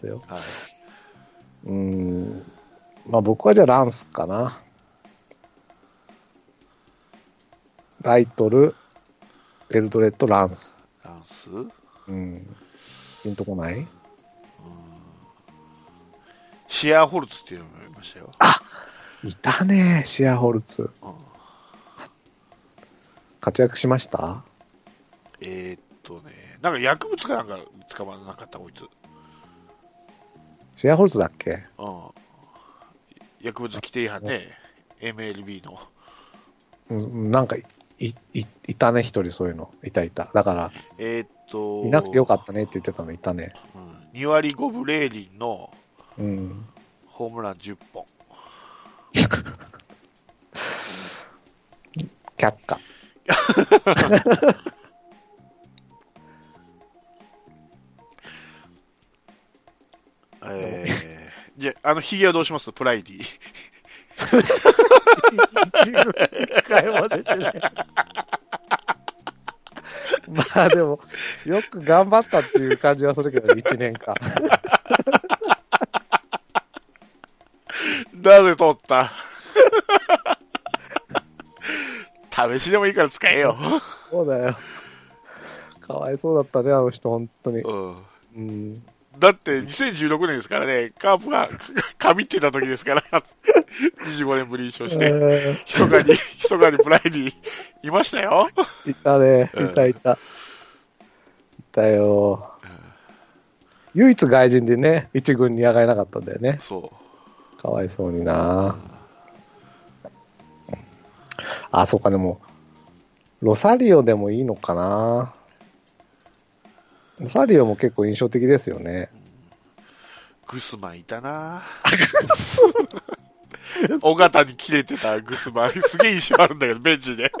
ったよ。はい。うーん。まあ僕はじゃあランスかな。ライトル、エルドレッド、ランス。ランス？うん。ピンとこない？シアーホルツっていうのもいましたよ。いたね、シアホルツ。うん活躍しました？えーっとね、なんか薬物かなんか捕まらなかった、こいつ。シアホルツだっけ？うん。薬物規定違反ね、MLB の。うん、なんかい、い、いいたね、一人そういうの。いたいた。だから、えーっと、いなくてよかったねって言ってたのいたね。うん、2割5分0厘のうん。ホームラン10本。却下。えー、じゃあ、あの、ヒゲはどうします？プライディ。一回も出てない。まあでも、よく頑張ったっていう感じはするけど、1年間。なぜ取った？試しでもいいから使えよ。そうだよ。かわいそうだったね、あの人、本当に。うん。うん。だって2016年ですからね、カープがか神ってた時ですから、25年ぶりに優勝して、え密かに、密かにプライディいましたよ。ーいたね、うんいたいた。いたよ。唯一外人でね、一軍に上がれなかったんだよね。そかわいそうになあ、そうか、でも、ロサリオでもいいのかなロサリオも結構印象的ですよね。う。グスマンいたな尾形に切れてたグスマン。すげえ印象あるんだけど、ベンチで。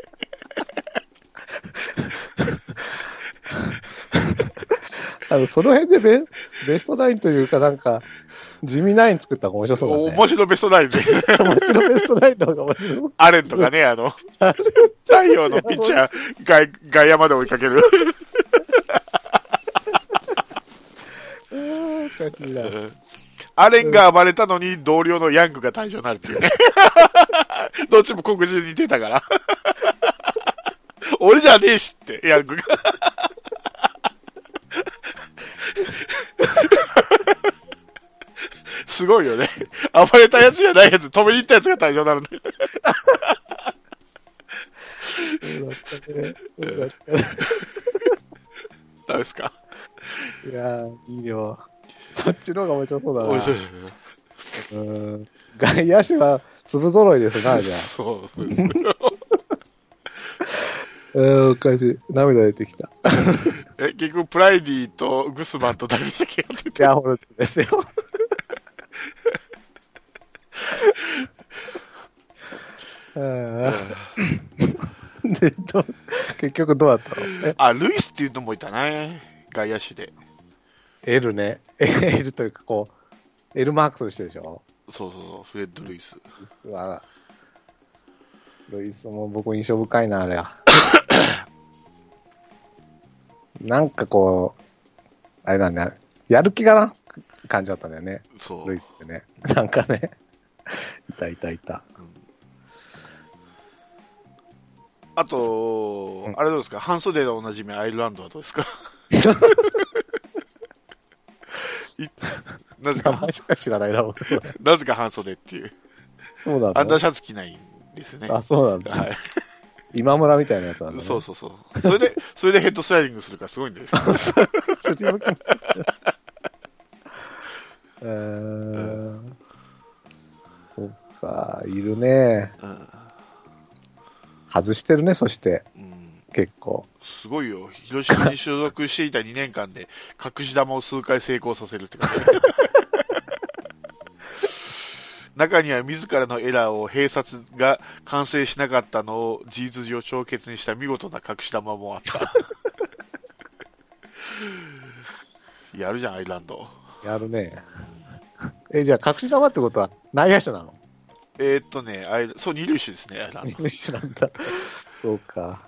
あの、その辺でベベストナインというかなんか、地味ナイン作った方が面白そうだね。面白ベストナインで。面白いベストナインの方が面白い。アレンとかね、あの、太陽のピッチャー、外外野まで追いかける。あーおかしいなアレンが暴れたのに同僚のヤングが退場になるっていうね。どっちも黒人に出たから。俺じゃねえしって、ヤングが。すごいよね。暴れたやつじゃないやつ、止めに行ったやつが退場になるんだよ。ですかいやー、いいよ。そっちの方が面白そうだな。面白い。うん。外野手は粒揃いですな、じゃあ。そうそうです。うん、おかしい。涙出てきた。え、結局、プライディとグスマンと誰でしたっけやっていや、ホルツですよ。うん で、どう結局どうだったの？え、あ、ルイスっていうのもいたね。外野手で。L ね。L というか、こう、L マークする人でしょ？そうそうそう、フレッド・ルイス。ルイスは、ルイスも僕印象深いな、あれは。なんかこう、あれなんだ、やる気がな感じだったんだよね、そう。ルイスってね。なんかね、いたいたいた。あと、うんあれどうですか？半袖でおなじみアイルランドはどうですか？い なぜかしか知らないな、僕。なぜか半袖っていう。そうなんアンダーだ。シャツ着ないんですよね。あ、そうなんだ。はい。今村みたいなやつなんだ、ね。そうそうそう。それで、それでヘッドスライディングするからすごいんですよ。そっち向きにえー、そっか、いるね。うん外してるね、そして、うん結構。すごいよ。広島に所属していた2年間で、隠し玉を数回成功させるって感じ。中には自らのエラーを併殺が完成しなかったのを事実上帳決にした見事な隠し玉もあった。やるじゃん、アイランド。やるね。え、じゃあ、隠し玉ってことは内野手なの？えーっとね、アイそう、二塁手ですね、アイランド。二塁手なんだ。そうか。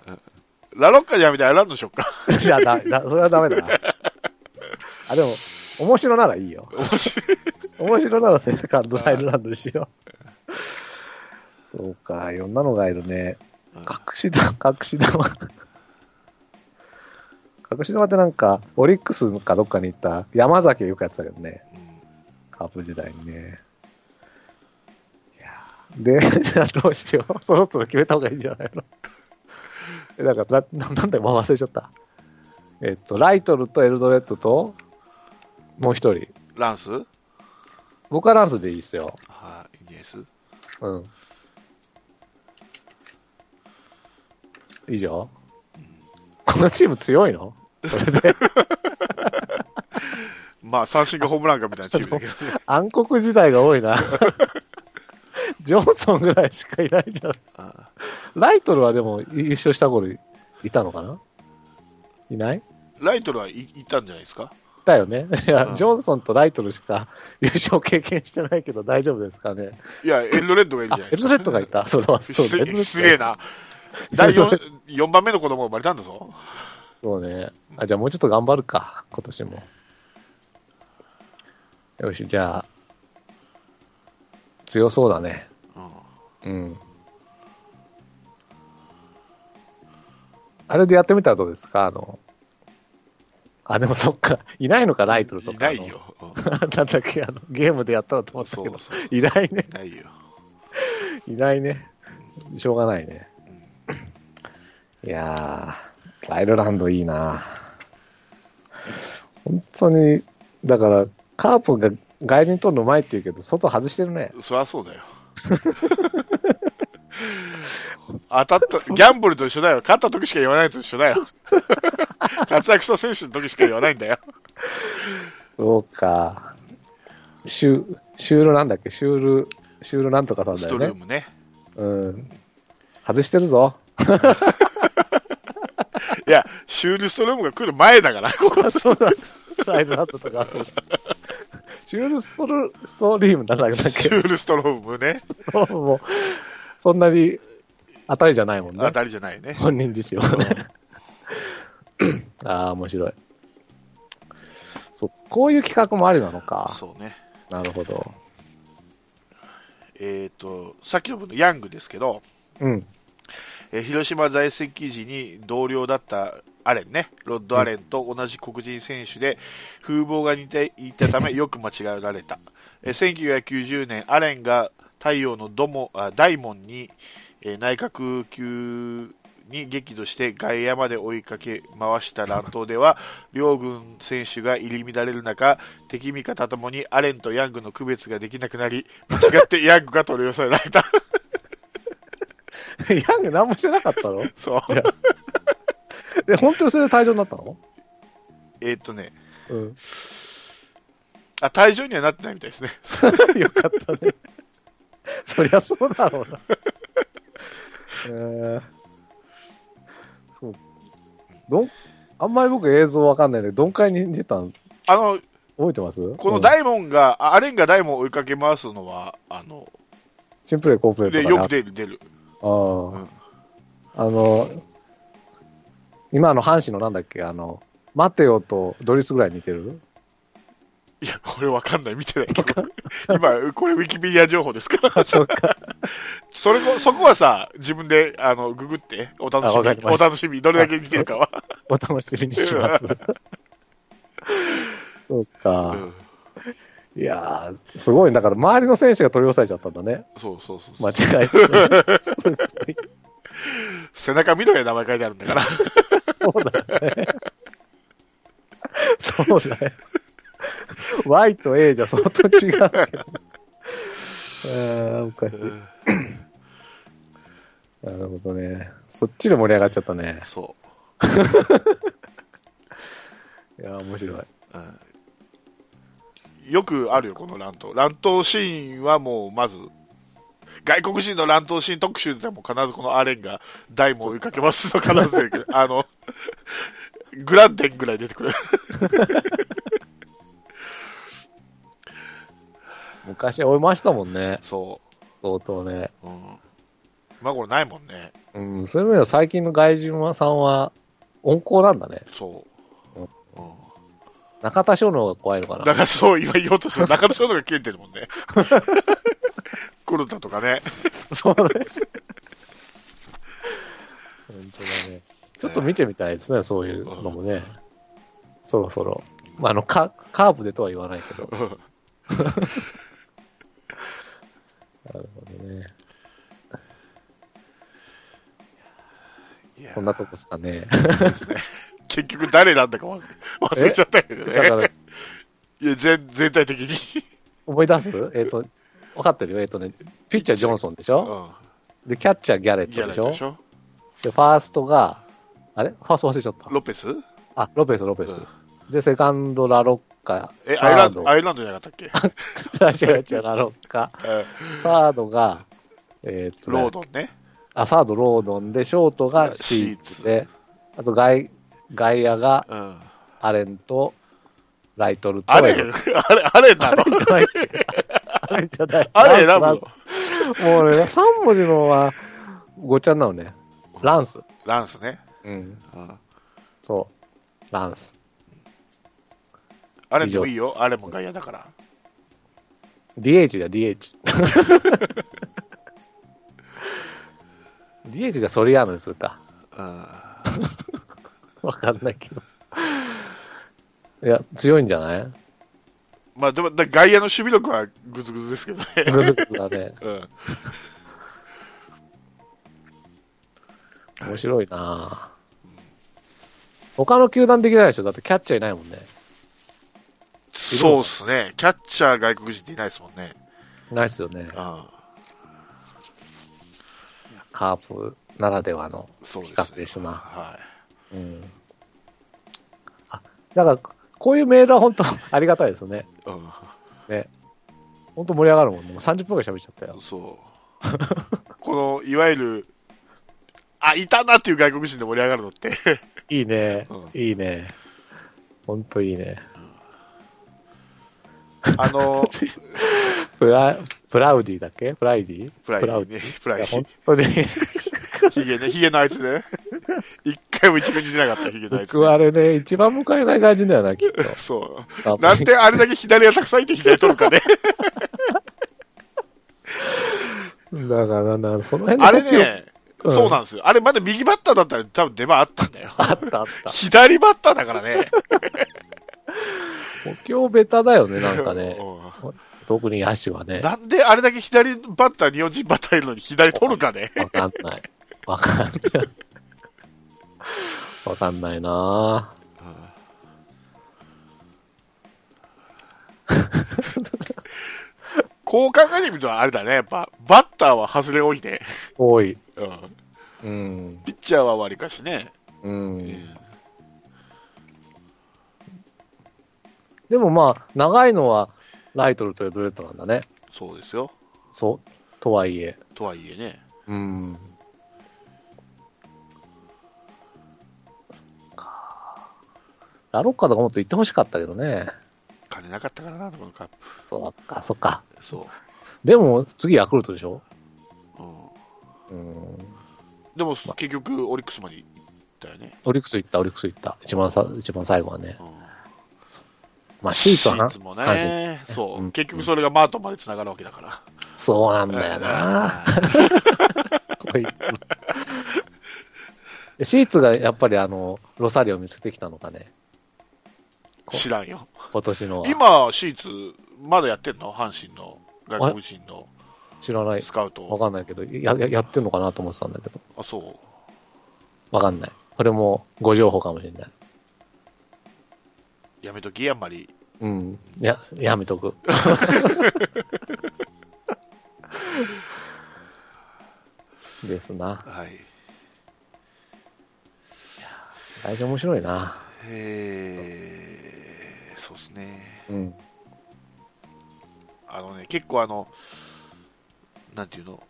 ラロッカじゃ やめてアイランドにしよっか。じゃあ、だ、だ、それはダメだな。あ、でも、面白ならいいよ。面白い。面白ならセカンドアイルランドにしよう。そうか、いろんなのがいるね。隠し玉、隠し玉。隠し玉ってなんか、オリックスかどっかに行った山崎がよくやってたけどね。うんカープ時代にね。で、じゃあどうしよう。そろそろ決めた方がいいんじゃないの？え、だから、な なんだよ、忘れちゃった。えっと、ライトルとエルドレッドと、もう一人。ランス？僕はランスでいいっすよ。はい、イニエス？うん。以上？このチーム強いの？それで、まあ、三振がホームランかみたいなチームだけどね。暗黒時代が多いな。ジョンソンぐらいしかいないじゃん。あライトルはでも優勝した頃いたのかな？いない？ライトルはいいたんじゃないですか？だよね。いや、うんジョンソンとライトルしか優勝経験してないけど大丈夫ですかね？いや、エルドレッドがいるあじゃない、ですか。エルドレッドがいた。そうだ、そうすげえな。第 4, 4番目の子供が生まれたんだぞ。そうね。あ、じゃあもうちょっと頑張るか、今年も。よし、じゃあ、強そうだね。うんうん。あれでやってみたらどうですか？あの、あ、でもそっか、いないのか、ライトルとか。いないよ。なんだっけ、あの、ゲームでやったらと思ったけど、そうそう。いないね。いないよ。いないね。しょうがないね。いやー、アイルランドいいな本当に、だから、カープが外人取るのうまいって言うけど、外外してるね。そりゃそうだよ。当たった、ギャンブルと一緒だよ。勝った時しか言わないと一緒だよ。活躍した選手の時しか言わないんだよ。そうか。シュシュールなんだっけ？シュール、シュールなんとかさんだスよね。トルームね。うん。外してるぞ。いや、シュールストルームが来る前だから。そうだ。アイルランドとか。シュールストルストリームなんだっけシュールストロームね。もう、そんなに当たりじゃないもんね当。たりじゃないね。本人自身はね。ああ、面白い。そう、こういう企画もありなのか。そうね。なるほど。えっ、と、さっきの分のヤングですけど、うん。えー広島在籍時に同僚だったアレンね、ロッド・アレンと同じ黒人選手で、風貌が似ていたため よく間違えられた。えー1990年、アレンが太陽のドモあ大門に、えー内角球に激怒して外野まで追いかけ回した乱闘では、両軍選手が入り乱れる中、敵味方ともにアレンとヤングの区別ができなくなり、間違ってヤングが取り寄せられた。ヤング何もしてなかったの？そう。え、本当にそれで退場になったの？えーっとね、うん。あ、退場にはなってないみたいですね。よかったね。そりゃそうだろうな。えー、そう。どん、あんまり僕映像わかんないんで、どんくらいに出たのあの、覚えてます？この大門が、あアレンが大門を追いかけ回すのは、あの、シンプレー、コープレーで、とかよく出る、出る。ああ、あの、今の阪神のなんだっけ、あの、マテオとドリスぐらい似てる？いや、これわかんない、見てないけど。今、これウィキペディア情報ですから。あ、そうか。それも、そこはさ、自分で、あの、ググって、お楽しみお楽しみ、どれだけ似てるかは。お楽しみにします。そうか。うんいやー、すごい。だから周りの選手が取り押さえちゃったんだね。そうそうそうそう。間違えて。背中見ろよ、名前書いてあるんだから。そうだよね。そうだよ。Y と A じゃ相当違うけど。あーおかしい。なるほどね。そっちで盛り上がっちゃったね。そ いやー、面白い。う。うんよくあるよ、この乱闘。乱闘シーンはもう、まず、外国人の乱闘シーン特集でも必ずこのアレンが大門を追いかけますと必ず出てくる。あの、グランデンぐらい出てくる。昔追いましたもんね。そ相当ね。う。うん。まあこれないもんね。うん、そういう意味では最近の外人はさんは温厚なんだね。そう。うん。中田翔の方が怖いのかな。だからそう、今言おうとした中田翔のが切れてるもんね。黒田とかね。そうね。本当だね。ちょっと見てみたいですね、そういうのもね。そろそろ。まあ、あの、カカーブでとは言わないけど。なるほどね。こんなとこですかね。結局誰なんだか忘忘れちゃったけどね。いや、全、全体的に。思い出す？えっ、と、分かってるよ。えっ、とね、ピッチャージョンソンでしょ？うで、キャッチャーギャレットでしょ？ラでしょ？で、ファーストが、あれ？ファースト忘れちゃった。ロペスあ、ロペス、ロペス。うんで、セカンド、ラロッカ。え、アイランド、アイルランドじゃなかったっけ？違う違う、ラロッカ。うん。サードが、えーっとね、ロードンね。あ、サード、ロードンで、ショートがシーツで、あと外、外野がうん。アレンと、ライトルと、あれ あれ、あれなのあれじゃない。あれ選ぶのスもうね、3文字のは、ごっちゃになるね。ランス。ランスね。うん。うん。そう。ランス。あれでもいいよ。あれも外野だから。DH だ、DH。DH じゃソリアーノにするか。うん。わかんないけど。いや、強いんじゃない？まあでも、だ外野の守備力はグズグズですけどね。グズグズだね。うん。面白いなぁ他の球団できないでしょ？だってキャッチャーいないもんね。そうっすね。キャッチャー外国人っていないですもんね。ないっすよね。うん。カープならではのそうです、企画ですな。はうん。あ、だから、こういうメールは本当ありがたいですね。い。うん。ね。本当盛り上がるもんね。もう30分ぐらい喋っちゃったよ。そう。この、いわゆる、あ、いたなっていう外国人で盛り上がるのって。いいねうん。いいね。本当いいね。あの、プラ、プラウディだっけ？プライディ？プライディね。プライデいや本ィ。当に。ヒゲね、ヒゲのあいつね。一回も一軍に出なかったヒゲ僕はあれね、一番迎えない外人だよな、きっと。そう。なんであれだけ左がたくさんいて左取るかね。だからな、その辺のあれね、うんそうなんですよ。あれまだ右バッターだったら多分出番あったんだよ。あったあった。左バッターだからね。補強ベタだよね、なんかね。う特に野手はねん。なんであれだけ左バッター、日本人バッターいるのに左取るかね。わかんない。わかんない。わかんないな こう考えてみるとあれだね。やっぱ、バッターは外れ多いね。多い。うん。うん。ピッチャーは割りかしね。う。うんんでもまあ、長いのはライトルとエドレッドなんだね。そうですよ。そう。とはいえ。とはいえね。うん。ラロッカとかもっと言ってほしかったけどね。金なかったからな、このカップ。そうか、そっか。そでも、次ヤクルトでしょ？う。うん。うん。でも、結局、オリックスまで行ったよね。オリックス行った、オリックス行った。一番さ、一番最後はね。うんまあ、シーツはな。シーツもね。そうう。ん結局それがマートンまで繋がるわけだから。そうなんだよな。こいつ。シーツがやっぱりあの、ロサリオ見せてきたのかね？知らんよ。今年のは。今、シーツ、まだやってんの？阪神の外国人の知らない。スカウわト。かんないけど、や、ややってんのかなと思ってたんだけど。あ、そう。わかんない。これもご情報かもしれない。やめとき、あんまり。うん。や、やめとく。ですな。はい。大丈面白いな。えー、そうですね。うん。あのね、結構あの、なんていうの、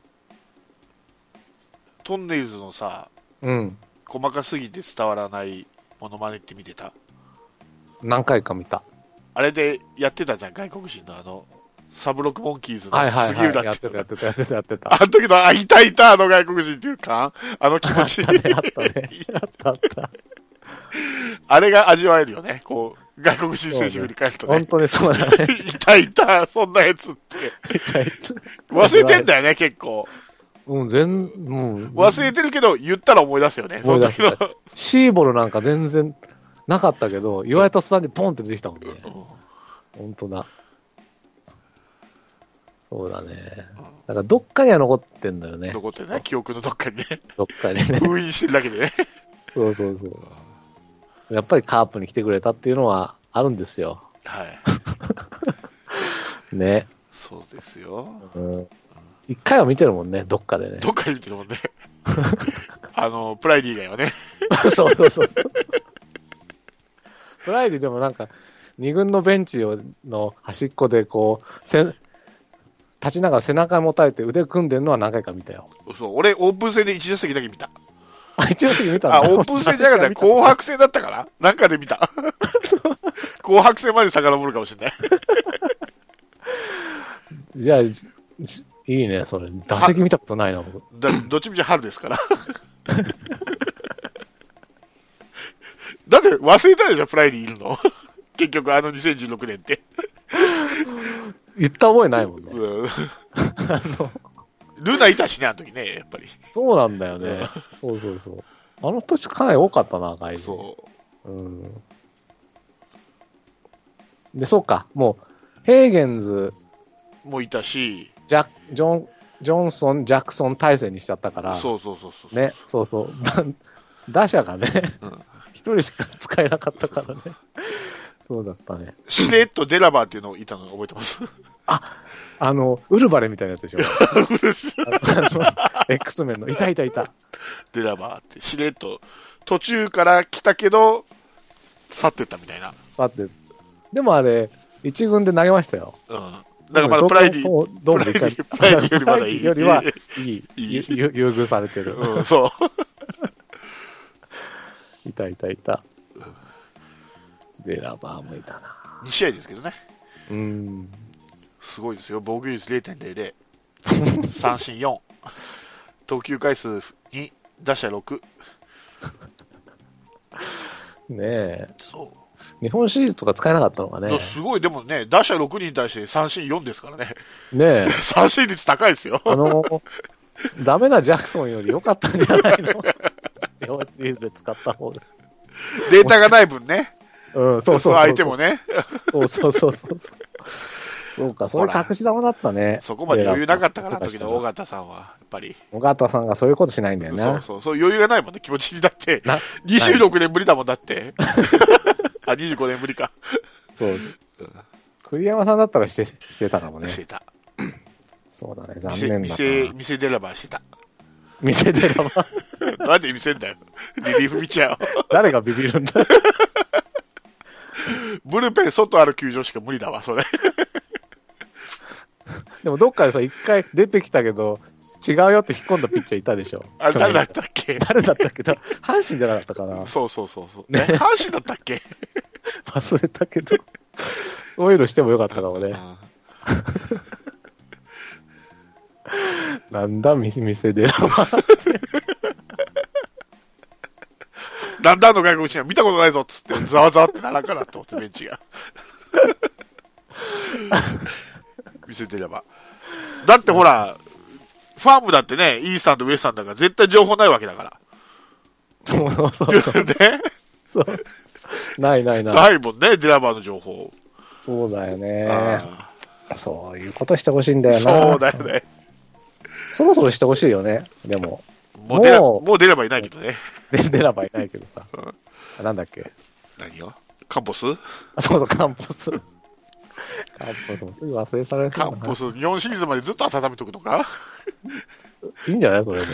トンネルズのさ、うん。細かすぎて伝わらないモノマネって見てた？何回か見た。あれでやってたじゃん、外国人のあの、サブロックモンキーズの。杉浦っやってやってた、やってた、やってた。あの時の、あ、いたいた、あの外国人っていうか、あの気持ち。あったね、あったね。あった。あれが味わえるよね。こう、外国人選手振り返るとね本。当にそうだね。いたいた、そんなやつって。忘れてんだよね、結構。うん、全、うん。忘れてるけど、言ったら思い出すよね。そい出の。シーボルなんか全然なかったけど、言われた途端にポンって出てきたもんね。うん本当だ。そうだね。だからどっかには残ってんだよね。残ってるね、記憶のどっかにね。どっかにね。封印してるだけでね。そうそうそう。やっぱりカープに来てくれたっていうのはあるんですよ。はい。ね。そうですよ。うん。一回は見てるもんね、どっかでね。どっかで見てるもんね。あの、プライディ以外はね。そうそうそう。プライディでもなんか、二軍のベンチをの端っこでこう、せん立ちながら背中持たれて腕組んでるのは何回か見たよ。そう、俺、オープン戦で1打席だけ見た。あ、一応見たんだあ、オープン戦じゃなかった。紅白戦だったかな？なんかで見た。紅白戦まで遡るかもしれない。じゃあ、いいね、それ。打席見たことないな、僕。だどっちみち春ですから。だって忘れたでしょ、プライディいるの？結局あの2016年って。言った覚えないもんね。うん ルナいたしね、あの時ね、やっぱり。そうなんだよね。そうそうそう。あの年かなり多かったな、外人。そう。うん。で、そうか。もう、ヘーゲンズ、もいたし、ジャジョン、ジョンソン、ジャクソン体制にしちゃったから、そうそうそうそう。ね、そうそう。だ打者がねうん、一、人しか使えなかったからね。そうだったね。しれっとデラバーっていうのいたの覚えてます？あの、ウルヴァリンみたいなやつでしょ。X メンの。いたいたいた。デラバーって、しれっと、途中から来たけど、去ってったみたいな。さて、でもあれ、一軍で投げましたよ。うん。だからまだプライディ、プライディプライディよりまだいいよりはいい。優遇されてる。うん、そう。いたいたいた。デラバーもいたな。2試合ですけどね。うん。すごいですよ。防御率0.00。三振4。投球回数2、打者6。ねえ。そう。日本シリーズとか使えなかったのがね。すごい、でもね、打者6人に対して三振4ですからね。ねえ。三振率高いですよ。あの、ダメなジャクソンより良かったんじゃないの？日本シリーズで使った方が。データがない分ね。うん、そうそうそう。相手もね。そうそうそうそう。そうか、そういう隠し玉だったね。そこまで余裕なかったから、あの時の尾小形さんは。やっぱり。形さんがそういうことしないんだよね。そうそう、そう余裕がないもんね、気持ちに。だって、な26年ぶりだもんだって。あ、25年ぶりか。そう。栗山さんだったらして、してたかもね。してた。そうだね、残店、念だ店、な。店デラバーしてた。店でラバ なんで見せんだよ。リリーフ見ちゃう。誰がビビるんだ？ブルペン外ある球場しか無理だわ、それ。でもどっかでさ、一回出てきたけど、違うよって引っ込んだピッチャーいたでしょ。あれ誰だっ去たっけ？年誰だったっけ？ど、阪神じゃなかったかな。そうそうそうそう。ね、阪神だったっけ？忘れたけど、そういうのしてもよかったかもね。うんなんだ、店店でだんだんの外国人は見たことないぞっつって、ざわざわってならんかなと思って、ベンチが。見せてれば。だってほら、ファームだってね、イースタンとウエスタンだから絶対情報ないわけだから。そうそうそう。ね？そうないないない。ないもんね、デラバーの情報。そうだよね。あそういうことしてほしいんだーよな。そうだよね。そろそろしてほしいよね。でも。もう出れもうもう出ればいないけどね。で、出らばいないけどさうん。あなんだっけ。何よカンポス？あ、そうそう、カンポス。カンポスもすぐ忘れされるカンポス、日本シリーズまでずっと温めとくのか？いいんじゃないそれで。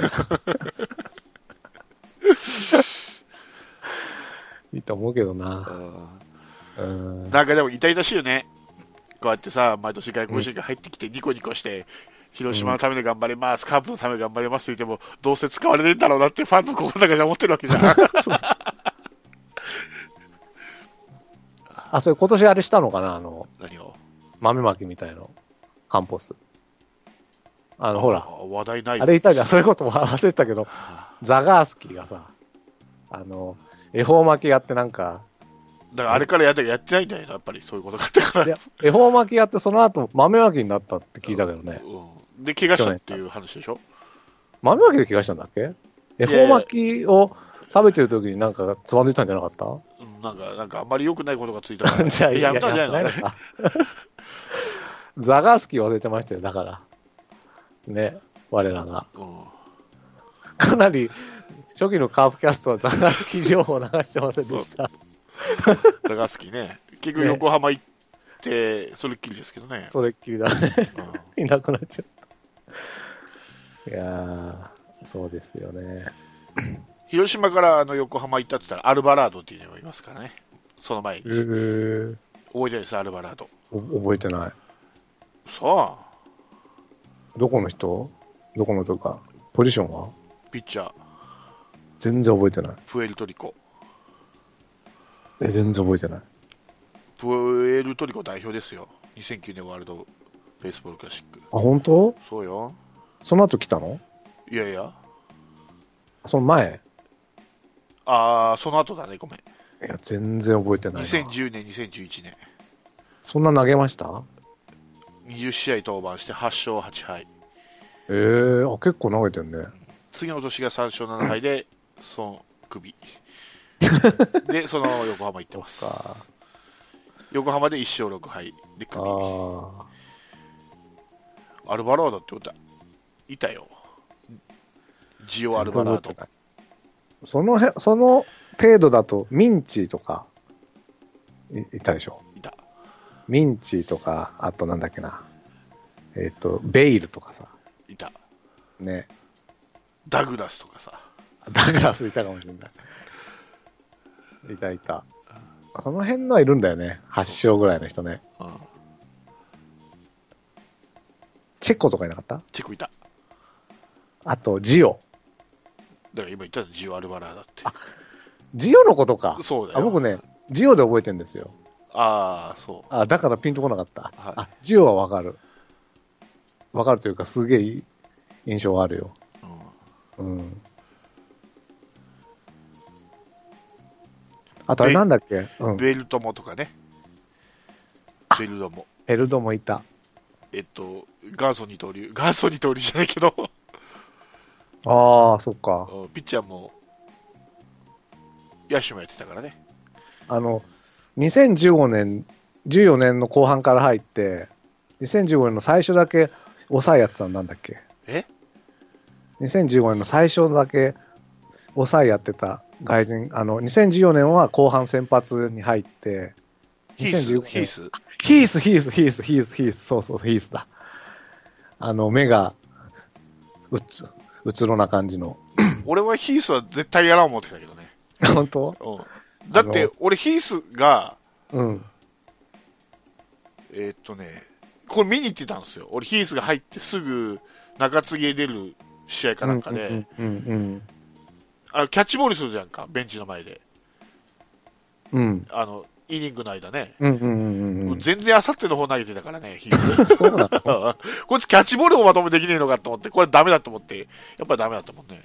いいと思うけどな。うん。なんかでも痛々しいよね。こうやってさ、毎年外国人が入ってきてニコニコして、広島のために頑張ります、カープのために頑張りますって言っても、どうせ使われねえんだろうなってファンの心の中で思ってるわけじゃん。あ、それ今年あれしたのかなあの、何を？豆まきみたいの。カンポス。あの、ほら。話題ない。あれいたじゃん。それこそ忘れてたけど、はザガースキーがさ、あの、恵方巻きやってなんか、だからあれからやってやってないんだよな、やっぱりそういうことがあったから。恵方巻きやって、その後、豆巻きになったって聞いたけどね。うん、で、怪我したっていう話でしょ？豆巻きで怪我したんだっけ？恵方巻きを食べてる時になんかつまずいたんじゃなかった？うんなんか、なんかあんまり良くないことがついたから。じゃや、やめたんじゃないのやか。ザガースキー忘れてましたよ、だから。ね、我らが。うんかなり、初期のカープキャストはザガースキー情報を流してませんでした。ザガスキね。結局横浜行って、それっきりですけどね。それっきりだね。うんいなくなっちゃった。いやー、そうですよね。広島からあの横浜行ったって言ったらアルバラードっていうのもいますからね。その前にえ。ー、覚えてないです、アルバラード。お覚えてない。さあ、どこの人？どこのとか、ポジションは？ピッチャー、全然覚えてない。プエルトリコ。え、全然覚えてない。プエルトリコ代表ですよ。2009年ワールドベースボールクラシック。あ、本当？そうよ。その後来たの？いやいや。その前？あー、その後だね、ごめん。いや、全然覚えてないな。2010年、2011年。そんな投げました？20試合登板して8勝8敗。ええー、あ、結構投げてんね。次の年が3勝7敗で、その首。で、その横浜行ってます。か。横浜で1勝6敗であ首。あ。アルバラードって歌いたよ。ジオアルバラードそのへ、その程度だと、ミンチとか、いいたでしょ？いた。ミンチとか、あとなんだっけな。えっ、と、ベイルとかさ。いた。ね。ダグラスとかさ。ダグラスいたかもしれない。いたいた。その辺のはいるんだよね。8勝ぐらいの人ね。うん。チェコとかいなかった？チェコいた。あと、ジオ。だから今言ったのジオアルバラードって。ジオのことか。あ、そうだよ。僕ね、ジオで覚えてんですよ。ああ、そう。あ、だからピンとこなかった。はいあ、ジオはわかる。わかるというか、すげえいい印象があるよ。うんうん。あとあれなんだっけ？うん。ベルトモとかね。ベルトモ。エルドもいた。えっと、元祖二刀流。元祖二刀流じゃないけど、ああ、そっか。うんピッチャーも、野手もやってたからね。あの、2015年、14年の後半から入って、2015年の最初だけ抑えやってたのなんだっけ？え ?2015 年の最初だけ抑えやってた外人、あの、2014年は後半先発に入って、ヒース、2015ヒース。ヒース、ヒース、ヒース、ヒース、ヒース、そうそう、ヒースだ。あの、目が、うつ、うつろな感じの。俺はヒースは絶対やらん思ってたけどね。本当？うん。だって、俺ヒースが、うん。えーっとね、これ見に行ってたんですよ。俺ヒースが入ってすぐ中継ぎへ出る試合かなんかで、うん、うん、うん。あのキャッチボールするじゃんか、ベンチの前で。うん、あの、イニングの間ね。うん、うん、うん。うん全然あさっての方投げてたからね、ヒース。そうなの こいつキャッチボールもまともできねえのかと思って、これダメだと思って、やっぱりダメだったもんね。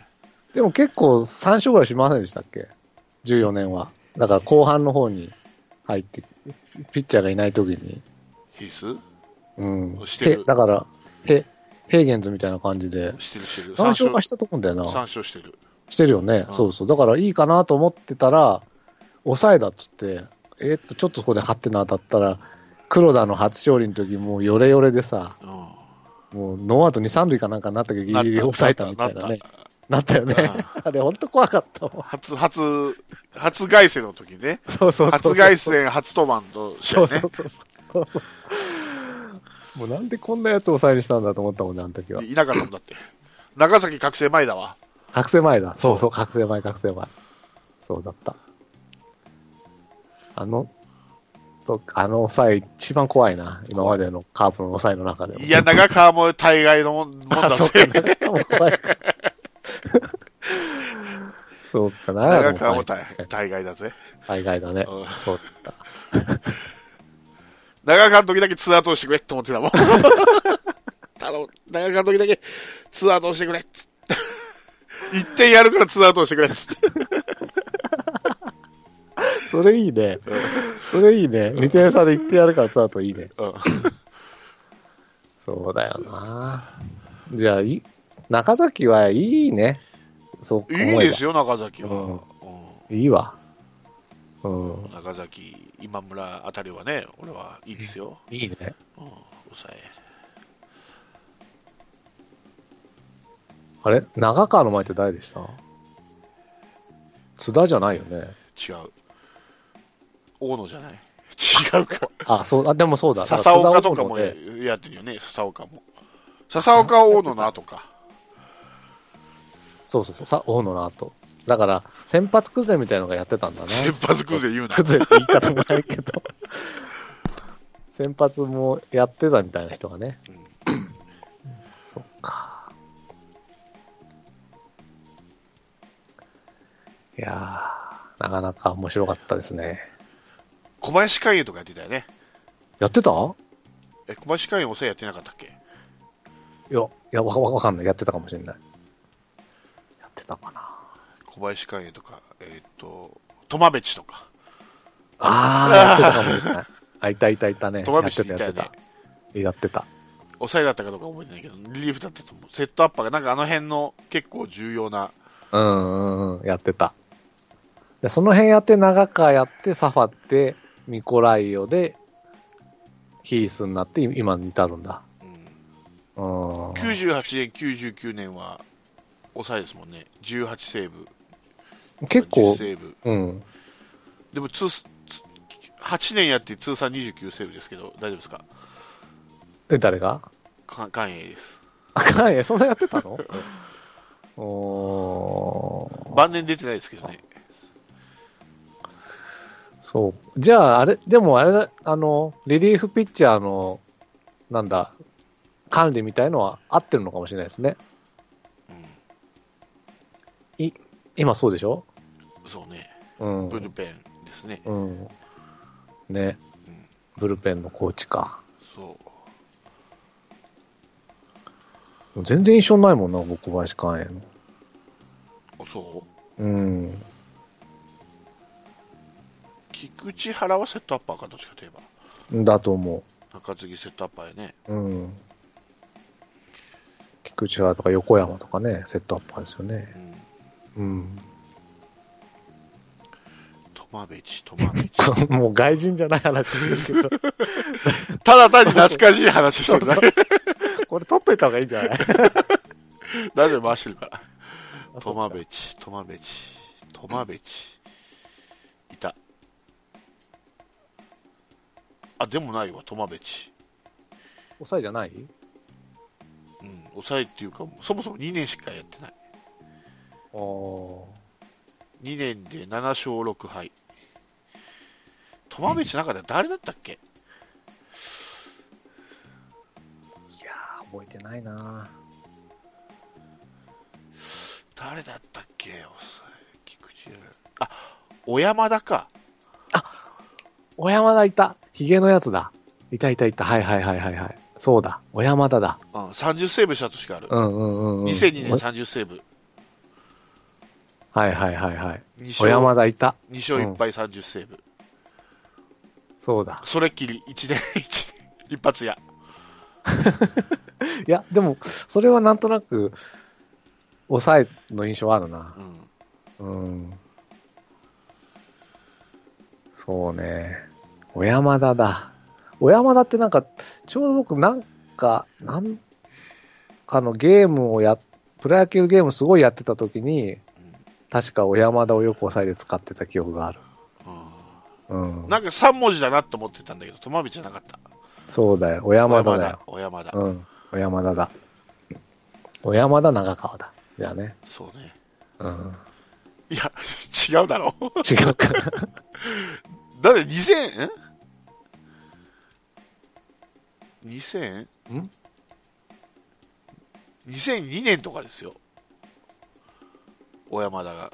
でも結構3勝ぐらいしませんでしたっけ ?14 年は。だから後半の方に入って、ピッチャーがいない時に。ヒース？うん。してだから、へ、ヘーゲンズみたいな感じで、してるしてる。何勝かしたと思うんだよ3な。勝してる。してるよね。うんそうそう。だからいいかなと思ってたら、抑えだっつって、えーっと、ちょっとそこで張っての当たったら、黒田の初勝利の時もうヨレヨレでさ、うん。もうノーアウト2、3塁かなんかになったけどギリギリ抑えたみたいなね。なったよね。あれ、ほんと怖かったもん。初、初、初凱旋の時ね。そうそうそうそう。初凱旋、初登板と試合ねそうそう。そうそうそう。もうなんでこんなやつ抑えにしたんだと思ったもんね、あの時は。いなかったもんだって。長崎覚醒前だわ。覚醒前だ。そうそう、覚醒前、覚醒前。そうだった。あの、とあの抑え一番怖いな。今までのカープの抑えの中でも。いや、長川も大概のもんもんだあ、そうぜ。そうかな。長川も大大大概だぜ。大概だね。うんそうだった。長川の時だけツアー通してくれって思ってたもん。頼む。長川の時だけツアー通してくれって。一点やるからツアー通してくれっつって。それいいね。それいいね。2点差で1点やるからツーアウトいいね。うん。そうだよな。じゃあ、い中崎はいいね。そういいですよ。よ、中崎は。いいわ。うん。中崎、今村あたりはね、俺はいいですよ。いいね。うん、抑え。あれ？長川の前って誰でした？津田じゃないよね。違う。大野じゃない？違うか。あ、そう、あ、でもそうだ。笹岡とかもやってるよね、笹岡も。笹岡大野の後か。そうそうそう、さ大野の後。だから、先発崩れみたいのがやってたんだね。先発崩れ言うな。崩れって言い方もないけど。先発もやってたみたいな人がね。そっか。いやー、なかなか面白かったですね。小林寛永とかやってたよね。やってた？いえ、小林寛永抑えやってなかったっけ？や、いや、わわかんない。やってたかもしれない。やってたかな。小林寛永とか、えーっと、苫部地とか。あー、やってたかもしれない。あ、いたいたいたね。苫部やってた、地いたよねやって。た。やってた。抑えだったかどうか覚えてないけど、リリーフだったと思う。セットアッパーが、なんかあの辺の結構重要な、うんうんうん、やってた。でその辺やって、長川やって、サファって、ミコライオで、ヒースになって、今に至るんだ。うん、うん。98年、99年は、抑えですもんね。18セーブ。結構10、セーブ。うん。でも通、つ8年やって通算29セーブですけど、大丈夫ですか？え、誰が？か関栄です。あかんえ、そんなやってたの？おー晩年出てないですけどね。そう。じゃあ、あれ、でもあれだ、あの、リリーフピッチャーの、なんだ、管理みたいのは合ってるのかもしれないですね。うん。今そうでしょ？そうね。うん。ブルペンですね。うん。ね。うん。ブルペンのコーチか。そう。全然印象ないもんな、僕、小林寛永の。あそう？うん。菊池原はセットアッパーかどっちかといえば。だと思中継ぎセットアッパーやね。う。うん。菊池原とか横山とかね、セットアッパーですよね。うん。うん。苫部地、苫部地。もう外人じゃない話ですけど、ただ単に懐かしい話してるだけ。これ取っといた方がいいんじゃない？大丈夫回してるから。苫部地、苫部地、苫部地。いた。あ、でもないわ、苫部地。抑えじゃない？うん、抑えっていうか、そもそも2年しかやってない。あー2年で7勝6敗。苫部地の中では誰だったっけ？いやー、覚えてないな誰だったっけ？抑え菊池あ、小山田か。小山田いた。ヒゲのやつだ。いたいたいた。はいはいはいはいはい。そうだ。小山田だ。うん、30セーブした年がある。うんうんうん、うん。2002年30セーブ。はいはいはいはい。2小山勝田いた。2勝1敗30セーブ。そうだ。それっきり1 年、一年一発や。いや、でも、それはなんとなく、抑えの印象あるなう。ん。うん。そうね。小山田だ。小山田ってなんか、ちょうど僕なんか、なんかのゲームをや、プロ野球ゲームすごいやってた時に、確か小山田をよく抑えで使ってた記憶がある。うん。なんか3文字だなと思ってたんだけど、苫部じゃなかった。そうだよ。小山田だよ。小山田。うん。小山田だ。小山田長川だ。じゃあね。そうね。うん。いや、違うだろ。違うか。だって2000、ん ?2000? ん ?2002 年とかですよ。小山田が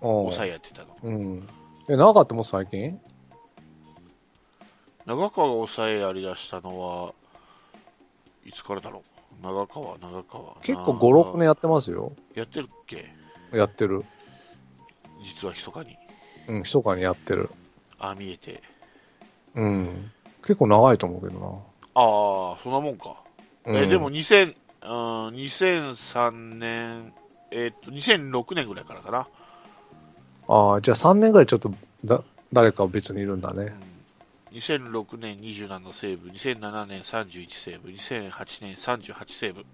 お抑えやってたの。うん。え、長川ってもう最近？長川が抑えやりだしたのは、いつからだろう？長川、長川。結構5、6年やってますよ。やってるっけ？やってる。実は密かに。うん、密かにやってる。あ、見えて。うん。結構長いと思うけどああ、そんなもんか。な。うんえでも、2000、うん、2003年、えーっと、2006年ぐらいからかな。ああ、じゃあ3年ぐらいちょっとだ誰か別にいるんだね。うん2006年27セーブ、2007年31セーブ、2008年38セーブ、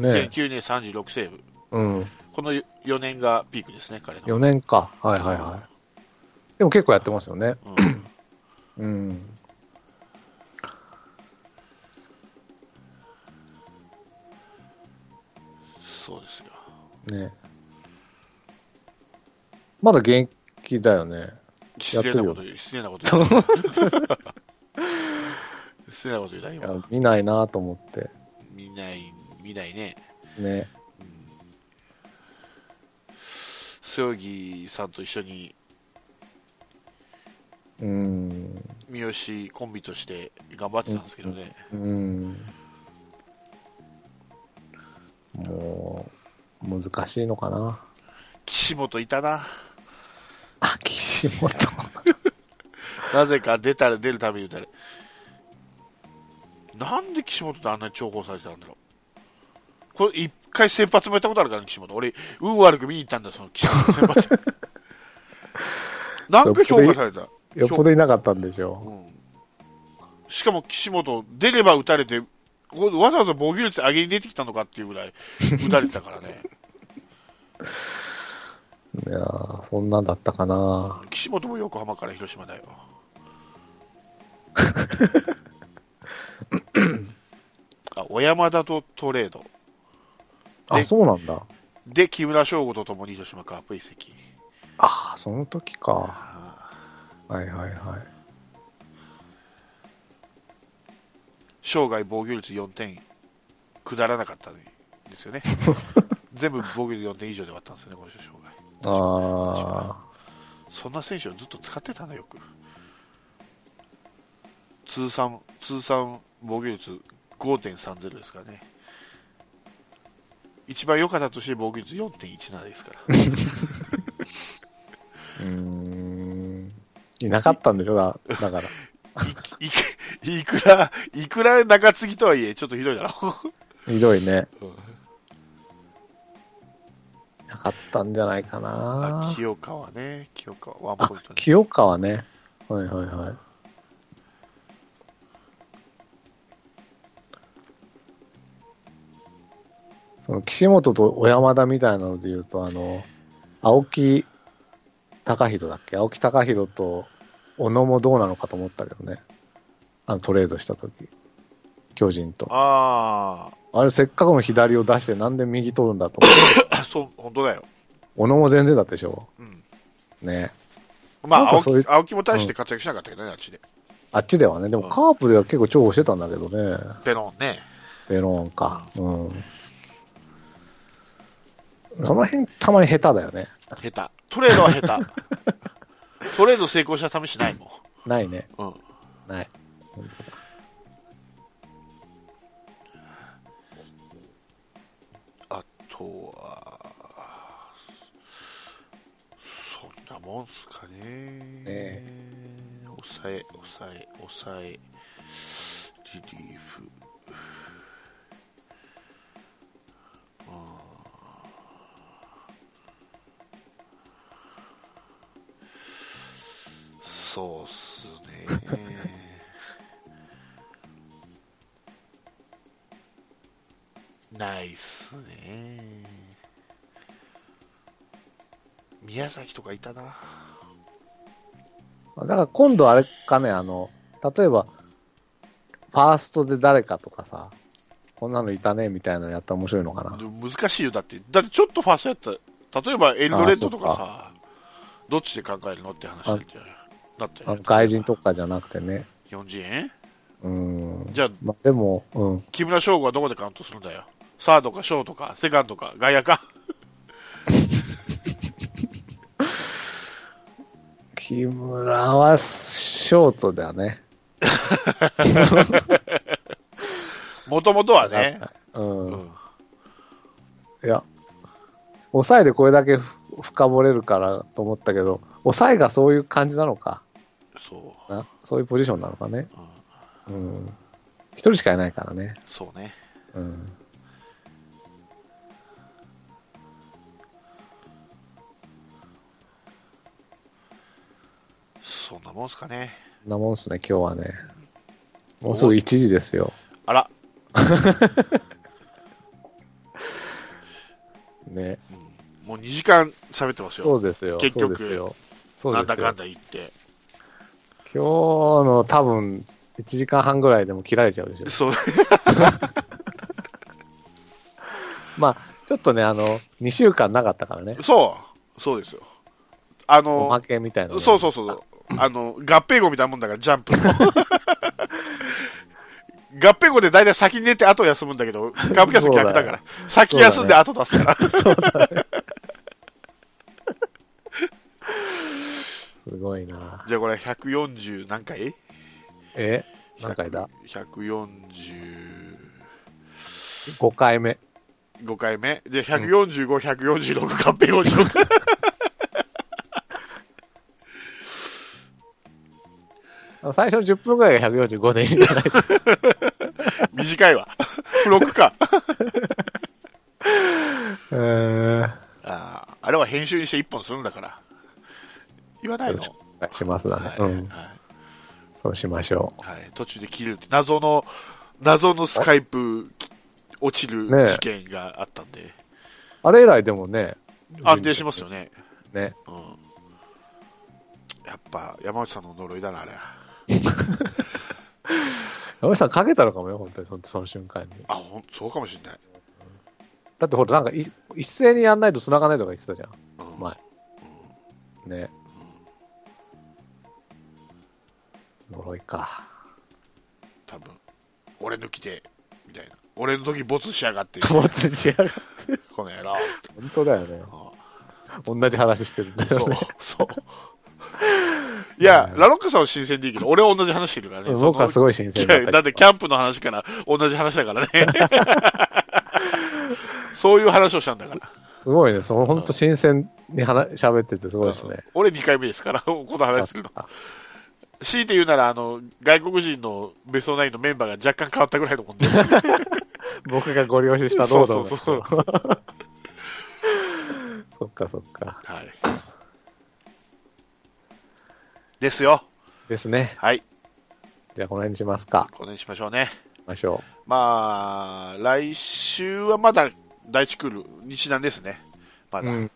ね2009年36セーブ。うん。この4年がピークですね、彼の。4年か。はいはいはい。でも結構やってますよね。うんうん。そうですよ。ねまだ現役だよね。失礼なこと言う、失礼なこと言う。失礼なこと言うた、いや今。見ないなと思って。見ない、見ないね。ね。そよぎさんと一緒にうん。三好コンビとして頑張ってたんですけどね。うん。もう、難しいのかな。岸本いたな。あ、岸本。なぜか出たら出るために打たれ。なんで岸本ってあんなに重宝されてたんだろう。これ、一回先発もやったことあるからね、岸本。俺、運悪く見に行ったんだよ、その岸本先発。なんか評価された？よっぽどいなかったんでしょうん。しかも岸本、出れば打たれて、こわざわざ防御率上げに出てきたのかっていうぐらい打たれてたからね。う。いやーそんなんだったかな。岸本も横浜から広島だよ。あ、小山田とトレード。あ、でそうなんだ。で、木村翔吾と共に広島カープ移籍。ああ、その時か。あはいはいはい。生涯防御率4点、くだらなかったんですよね。全部防御率4点以上で終わったんですよね、この人生涯。あそんな選手をずっと使ってたのよく。通算、通算防御率5.30ですからね。一番良かったとして防御率4.17ですから。あ。うーん。いなかったんでしょ？だだから。いくいくら、いくら中継ぎとはいえ、ちょっとひどいだろ。ひどいね。うんなかったんじゃないかあな。清川ね、清川、ワンあポイント、ね。清川ね。はいはいはい。その岸本と小山田みたいなので言うと、あの、青木隆弘だっけ？青木隆弘と小野もどうなのかと思ったけどね。あのトレードした時巨人と。ああれせっかくの左を出してなんで右取るんだと思って。あ、そう、本当だよ。小野も全然だったでしょ？うん。ね。まあ、青木青木も大して活躍しなかったけどね、あっちで。あっちではね。でもカープでは結構重宝してたんだけどね。ペロンね。ベロンか。うん。その辺、たまに下手だよね。下手。トレードは下手。トレード成功した試しないもないね。ん。うん。ない。あとは、そんなもんすかね。え抑え、抑え、抑え、リリーフ。そうっすね。ないっすね。宮崎とかいたな。だから今度あれかね、あの、例えば、ファーストで誰かとかさ、こんなのいたね、みたいなのやったら面白いのかな。でも難しいよ。だって、だってちょっとファーストやった。例えばエルドレッドとかさ、どっちで考えるのって話だったよだってあの外人とかじゃなくてね。40円うん。じゃあ、まあ、でも、うん。木村翔吾はどこでカウントするんだよ？サードかショートか、セカンドか、外野か？木村はショートだよね。もともとはね。うん。うん。いや、抑えでこれだけふ深掘れるからと思ったけど、抑えがそういう感じなのか。そなそういうポジションなのかね。う。うん。うん。一人しかいないからね。そうね。うん。そんなもんすかね。そんなもんっすね、今日はね。もうすぐ1時ですよ。あら。ね。うんもう2時間喋ってますよ。そうですよ。結局そうですよ。そうですよなんだかん。だ言って。今日の多分、1時間半ぐらいでも切られちゃうでしょ。そう。まあ、ちょっとね、あの、2週間なかったからね。そう。そうですよ。あおのま、けみたいな。そうそうそう。あの、合併号みたいなもんだから、ジャンプの。合併号で大体先に寝て後休むんだけど、歌舞伎は逆だから。先休んで後出すから。すごいな。じゃあこれ140何回？え？何回だ ?145 ?5 回目。回目。で、145、146合併号にしようか。最初の10分ぐらいが145でいいんじゃないですか。短いわ。付録か。えー、あーあれは編集にして1本するんだから。言わないの？願いしますだね。はい、うん。はいそうしましょはい、途中で切るって、謎の、謎のスカイプ落ちる事件があったんで、う。あれ以来でもね。安定しますよね。ね。うん。やっぱ、山内さんの呪いだな、あれ。山内さんかけたのかもよ、本当にそのその瞬間に。あ、ほん、そうかもしんない。だってほら、なんかい一斉にやんないと繋がないとか言ってたじゃん。うん。前。ね。呪いか。多分、俺抜きで、みたいな。俺の時ボツしやがって、もつ違う。この野郎。本当だよね。あ同じ話してるんだそうよね。、そう。いや、ラロックさんは新鮮でいいけど、俺は同じ話してるからね。僕はすそごい新鮮のいやだってキャンプの話から同じ話だからね。そういう話をしたんだから。すごいね。その本当新鮮に話喋っててすごいですね。俺2回目ですから、この話するの。あ強いて言うなら、あの、外国人のベストナインのメンバーが若干変わったぐらいのもんで。僕がご利用ししたロードそうそうそっかそっか。はい。ですよ。ですね。はい。じゃあこの辺にしますか。これにしましょうね。ましょまあ、来週はまだ第一クール、日南ですね。まう。だ。うん。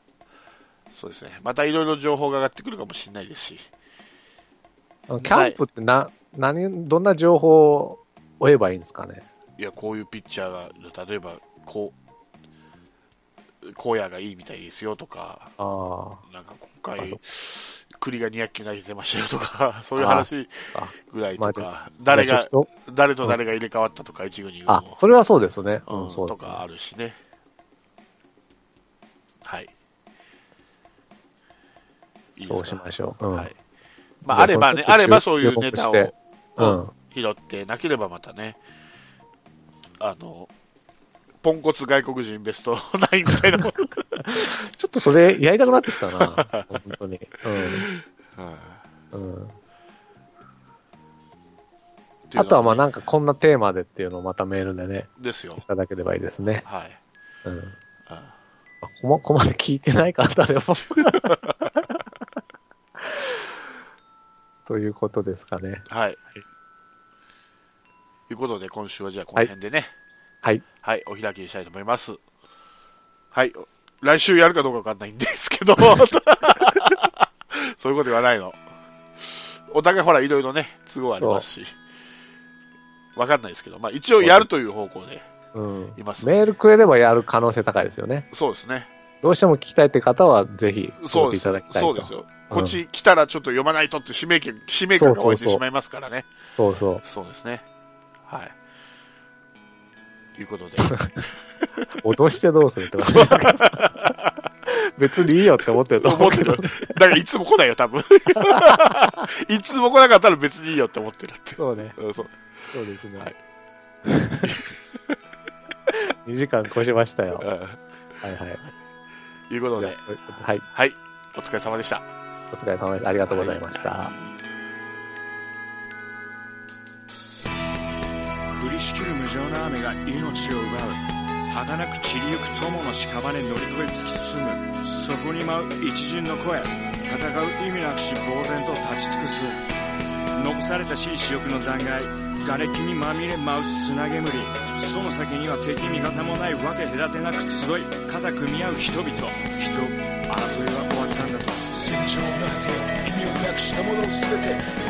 そうですね。またいろいろ情報が上がってくるかもしれないですし。キャンプってな、何、どんな情報を追えばいいんですかね？いや、こういうピッチャーが、例えば、こう、荒野がいいみたいですよとか、あなんか今回栗が200球投げてましたよとか、そういう話あ。ぐらいとまあか、誰が誰と誰が入れ替わったとか、一軍にあ、それはそうですね。ううんん、そうとかあるしね。はい。そうしましょう。うん。はい。まあ、ああればね、あればそういうネタをうん。拾って、なければまたね、あの、ポンコツ外国人ベスト9みたいな。ちょっとそれやりたくなってきたな。本当に。うん。うん。あとはまあななんかこんなテーマでっていうのをまたメールでね、ですよい。ただければいいですね。はい。うん。ああこま、ここまで聞いてないから誰も。ということですかね。はい。ということで、今週はじゃあこの辺でね、はい。はい、お開きにしたいと思います。はい。来週やるかどうかわかんないんですけど、そういうこと言わないの。お互いほら、いろいろね、都合ありますし、わかんないですけど、まあ一応やるという方向でうん。います。メールくれればやる可能性高いですよね。そうですね。どうしても聞きたいって方はぜひそうです。ただきたいと。そうですよ。うんこっち来たらちょっと読まないとって使命権、使命感が湧いてしまいますからね。そうそう。そうですね。はい。ということで。脅してどうするってこと 別にいいよって思ってると思うてる。だからいつも来ないよ、多分。いつも来なかったら別にいいよって思ってるって。そうね。うんそうそうですね。はい2時間越しましたよ。うんはいはい。いうことで。はい。はい。お疲れ様でした。お疲れ様です。ありがとうございました。はい、降りしきる無情な雨が命を奪う。儚く散りゆく友の屍乗り越え突き進む。そこに舞う一陣の声。戦う意味なくし呆然と立ち尽くす。残された私利私欲の残骸。瓦礫にまみれ舞う砂煙。その先には敵味方もないわけ隔てなく集い肩組み合う人々。人争いは終わったんだと。戦場の果て意味をなくしたものを全て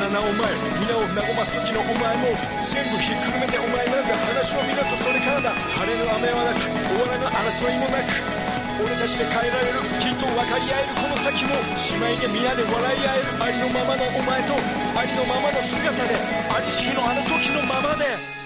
お前皆を和ます時のお前も全部ひっくるめてお前なんか話を見るとそれからだ。晴れの雨はなく終わらぬ争いもなく。俺たちで変えられるきっと分かり合えるこの先も。姉妹で皆で笑い合えるありのままのお前とありのままの姿でありし日のあの時のままで。